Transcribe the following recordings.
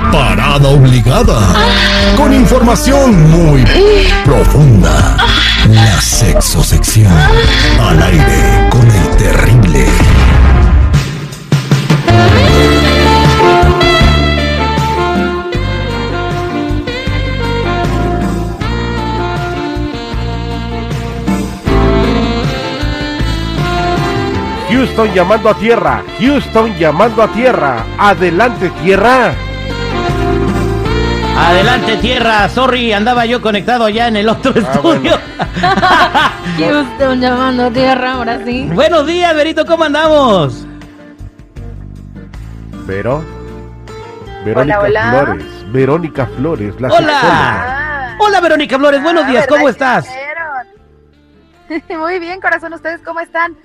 Parada obligada. Con información muy profunda. La sexosección. Al aire con el terrible. Houston llamando a tierra. Houston llamando a tierra. Adelante tierra. Adelante tierra, sorry, andaba yo conectado allá en el otro estudio. Houston llamando tierra, ahora sí. Buenos días, Berito, ¿cómo andamos? Vero. Verónica hola. Flores. Verónica Flores. La Hola. sexóloga. Hola, Verónica Flores, buenos Ah, días, ¿verdad ¿cómo estás? Muy bien, corazón, ¿ustedes cómo están?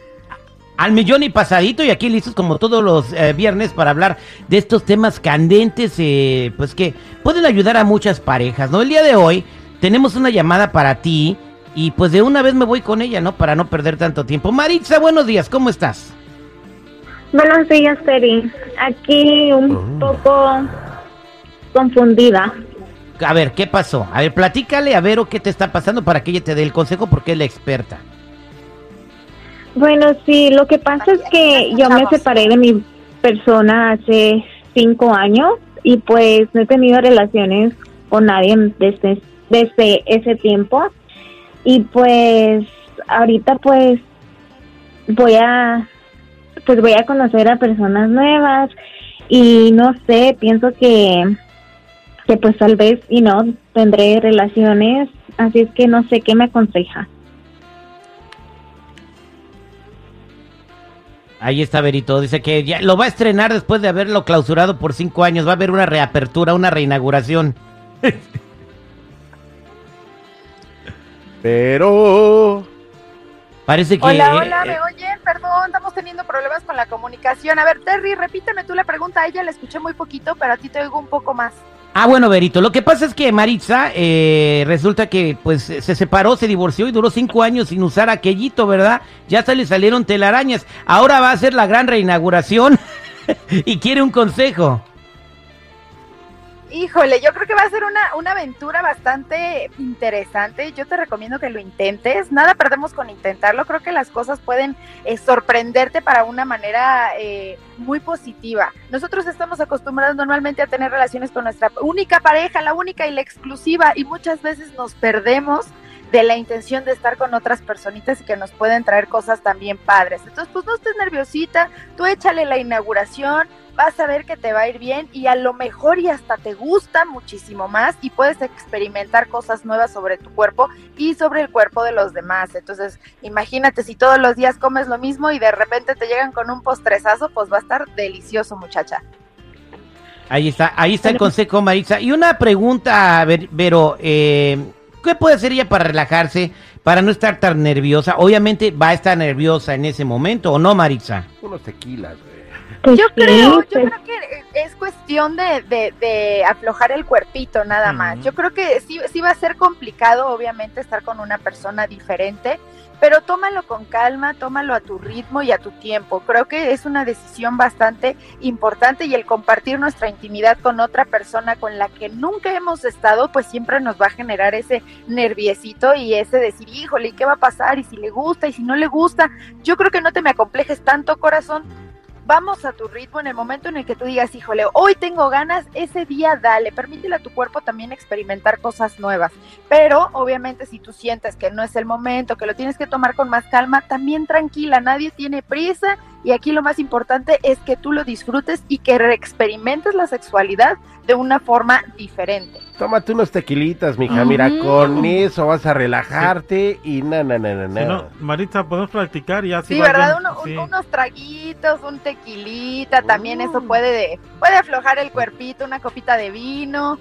Al millón y pasadito y aquí listos como todos los eh, viernes para hablar de estos temas candentes, eh, pues que pueden ayudar a muchas parejas, ¿no? El día de hoy tenemos una llamada para ti y pues de una vez me voy con ella, ¿no? Para no perder tanto tiempo. Maritza, buenos días, ¿cómo estás? Buenos días, Teri. Aquí un Oh. poco confundida. A ver, ¿qué pasó? A ver, platícale a Vero qué te está pasando para que ella te dé el consejo porque es la experta. Bueno, sí, lo que pasa es que yo me separé de mi persona hace cinco años y pues no he tenido relaciones con nadie desde, desde ese tiempo. Y pues ahorita pues voy a pues voy a conocer a personas nuevas y no sé, pienso que que pues tal vez y no tendré relaciones, así es que no sé qué me aconseja. Ahí está Verito, dice que ya lo va a estrenar después de haberlo clausurado por cinco años. Va a haber una reapertura, una reinauguración. Pero. Parece que... Hola, hola, eh, ¿me oyen? Perdón, estamos teniendo problemas con la comunicación. A ver, Terry, repíteme tú la pregunta. A ella la escuché muy poquito, pero a ti te oigo un poco más. Ah, bueno, Berito, lo que pasa es que Maritza eh, resulta que pues se separó, se divorció y duró cinco años sin usar aquellito, ¿verdad? Ya se le salieron telarañas. Ahora va a ser la gran reinauguración y quiere un consejo. Híjole, yo creo que va a ser una, una aventura bastante interesante. Yo te recomiendo que lo intentes. Nada perdemos con intentarlo. Creo que las cosas pueden eh, sorprenderte para una manera eh, muy positiva. Nosotros estamos acostumbrados normalmente a tener relaciones con nuestra única pareja, la única y la exclusiva, y muchas veces nos perdemos de la intención de estar con otras personitas y que nos pueden traer cosas también padres. Entonces, pues no estés nerviosita, tú échale la inauguración, vas a ver que te va a ir bien y a lo mejor y hasta te gusta muchísimo más y puedes experimentar cosas nuevas sobre tu cuerpo y sobre el cuerpo de los demás. Entonces, imagínate si todos los días comes lo mismo y de repente te llegan con un postrezazo, pues va a estar delicioso, muchacha. Ahí está, ahí está el consejo, Maritza. Y una pregunta, Ver- Vero, eh, ¿qué puede hacer ella para relajarse, para no estar tan nerviosa? Obviamente va a estar nerviosa en ese momento, ¿o no, Maritza? Unos tequilas, güey. Pues Yo sí, creo, yo pues, creo que es cuestión de, de- de aflojar el cuerpito nada más. Yo creo que sí, sí va a ser complicado, obviamente, estar con una persona diferente, pero tómalo con calma, tómalo a tu ritmo y a tu tiempo. Creo que es una decisión bastante importante y el compartir nuestra intimidad con otra persona con la que nunca hemos estado, pues siempre nos va a generar ese nerviecito y ese decir, híjole, ¿y qué va a pasar? Y si le gusta y si no le gusta. Yo creo que no te me acomplejes tanto, corazón vamos a tu ritmo en el momento en el que tú digas, híjole, hoy tengo ganas, ese día dale, permítele a tu cuerpo también experimentar cosas nuevas. Pero obviamente si tú sientes que no es el momento, que lo tienes que tomar con más calma, también tranquila, nadie tiene prisa y aquí lo más importante es que tú lo disfrutes y que experimentes la sexualidad de una forma diferente. Tómate unos tequilitas, mija. Mira, con eso vas a relajarte y na, na, na, na, na. Si no, Maritza, podemos practicar y así Sí, ¿verdad? Uno- un- sí. unos traguitos, un tequilita, también eso puede, puede aflojar el cuerpito, una copita de vino.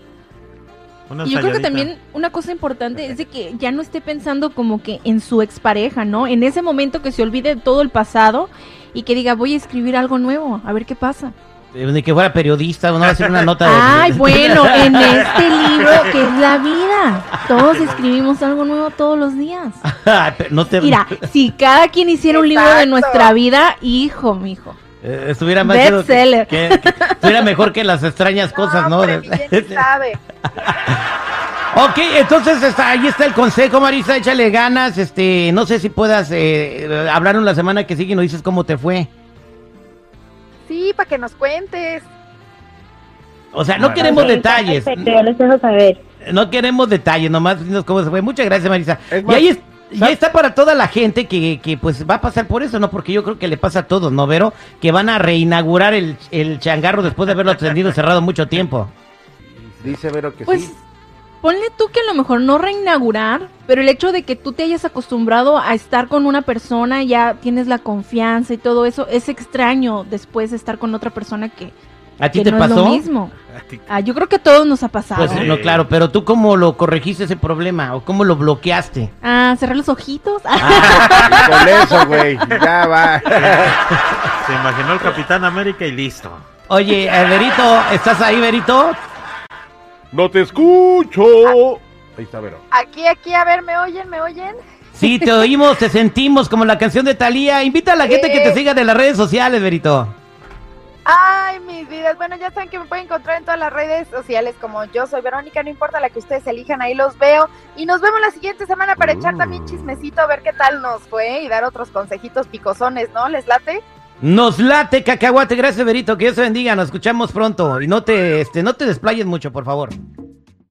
Una Y yo creo que también una cosa importante es de que ya no esté pensando como que en su expareja, ¿no? En ese momento que se olvide de todo el pasado y que diga, voy a escribir algo nuevo, a ver qué pasa. Ni que fuera periodista, no va a hacer una nota de... Ay, bueno, en este libro que es la vida, todos escribimos algo nuevo todos los días. Ay, pero no te... Mira, si cada quien hiciera un libro de nuestra vida, hijo, mijo. Eh, estuviera más que- que- que- Estuviera mejor que las extrañas cosas, ¿no? quién sabe. Ok, entonces está, ahí está el consejo, Marisa, échale ganas, este, no sé si puedas eh, hablar la semana que sigue y nos dices cómo te fue. Sí, para que nos cuentes. O sea, no Bueno. queremos detalles, Perfecto, yo les dejo saber. no queremos detalles, nomás dinos cómo se fue. Muchas gracias, Marisa. Es y más, ahí es- ya está para toda la gente que, que pues va a pasar por eso, ¿no? Porque yo creo que le pasa a todos, ¿no, Vero? Que van a reinaugurar el, el changarro después de haberlo tenido cerrado mucho tiempo. Dice Vero que Pues sí. Ponle tú que a lo mejor no reinaugurar, pero el hecho de que tú te hayas acostumbrado a estar con una persona, ya tienes la confianza y todo eso, es extraño después de estar con otra persona que, ¿A ti que te no pasó? es lo mismo. Ah, yo creo que a todos nos ha pasado. Pues no, claro, pero tú cómo lo corregiste ese problema o cómo lo bloqueaste. Ah, cerrar los ojitos. Ah. Con eso, güey, ya va. Se imaginó el Capitán América y listo. Oye, Verito, ¿estás ahí, Verito? No te escucho. Ahí está Vero. Aquí, aquí, a ver, ¿me oyen? ¿Me oyen? Sí, te oímos, te sentimos como la canción de Talía. Invita a la gente que te Eh. siga de las redes sociales, Verito. Ay, mis vidas. Bueno, ya saben que me pueden encontrar en todas las redes sociales como yo soy Verónica, no importa la que ustedes elijan, ahí los veo. Y nos vemos la siguiente semana para echar también chismecito, a ver qué tal nos fue y dar otros consejitos picosones, ¿no? ¿Les late? Nos late, cacahuate. Gracias, Verito. Que Dios te bendiga. Nos escuchamos pronto. Y no te, este, no te desplayes mucho, por favor.